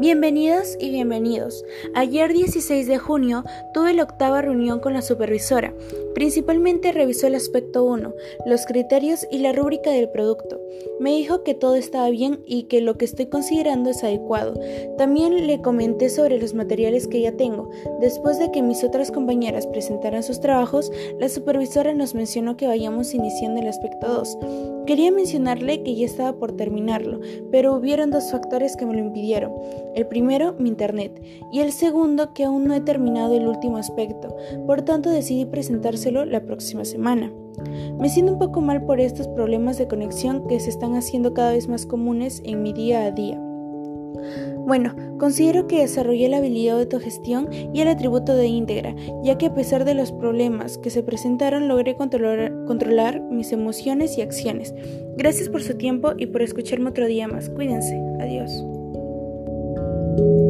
Bienvenidos y bienvenidos. Ayer 16 de junio tuve la octava reunión con la supervisora. Principalmente revisó el aspecto 1, los criterios y la rúbrica del producto. Me dijo que todo estaba bien y que lo que estoy considerando es adecuado. También le comenté sobre los materiales que ya tengo. Después de que mis otras compañeras presentaran sus trabajos, la supervisora nos mencionó que vayamos iniciando el aspecto 2. Quería mencionarle que ya estaba por terminarlo, pero hubieron dos factores que me lo impidieron. El primero, mi internet, y el segundo, que aún no he terminado el último aspecto, por tanto decidí presentárselo la próxima semana. Me siento un poco mal por estos problemas de conexión que se están haciendo cada vez más comunes en mi día a día. Bueno, considero que desarrollé la habilidad de autogestión y el atributo de íntegra, ya que a pesar de los problemas que se presentaron logré controlar, controlar, mis emociones y acciones. Gracias por su tiempo y por escucharme otro día más. Cuídense. Adiós. Thank you.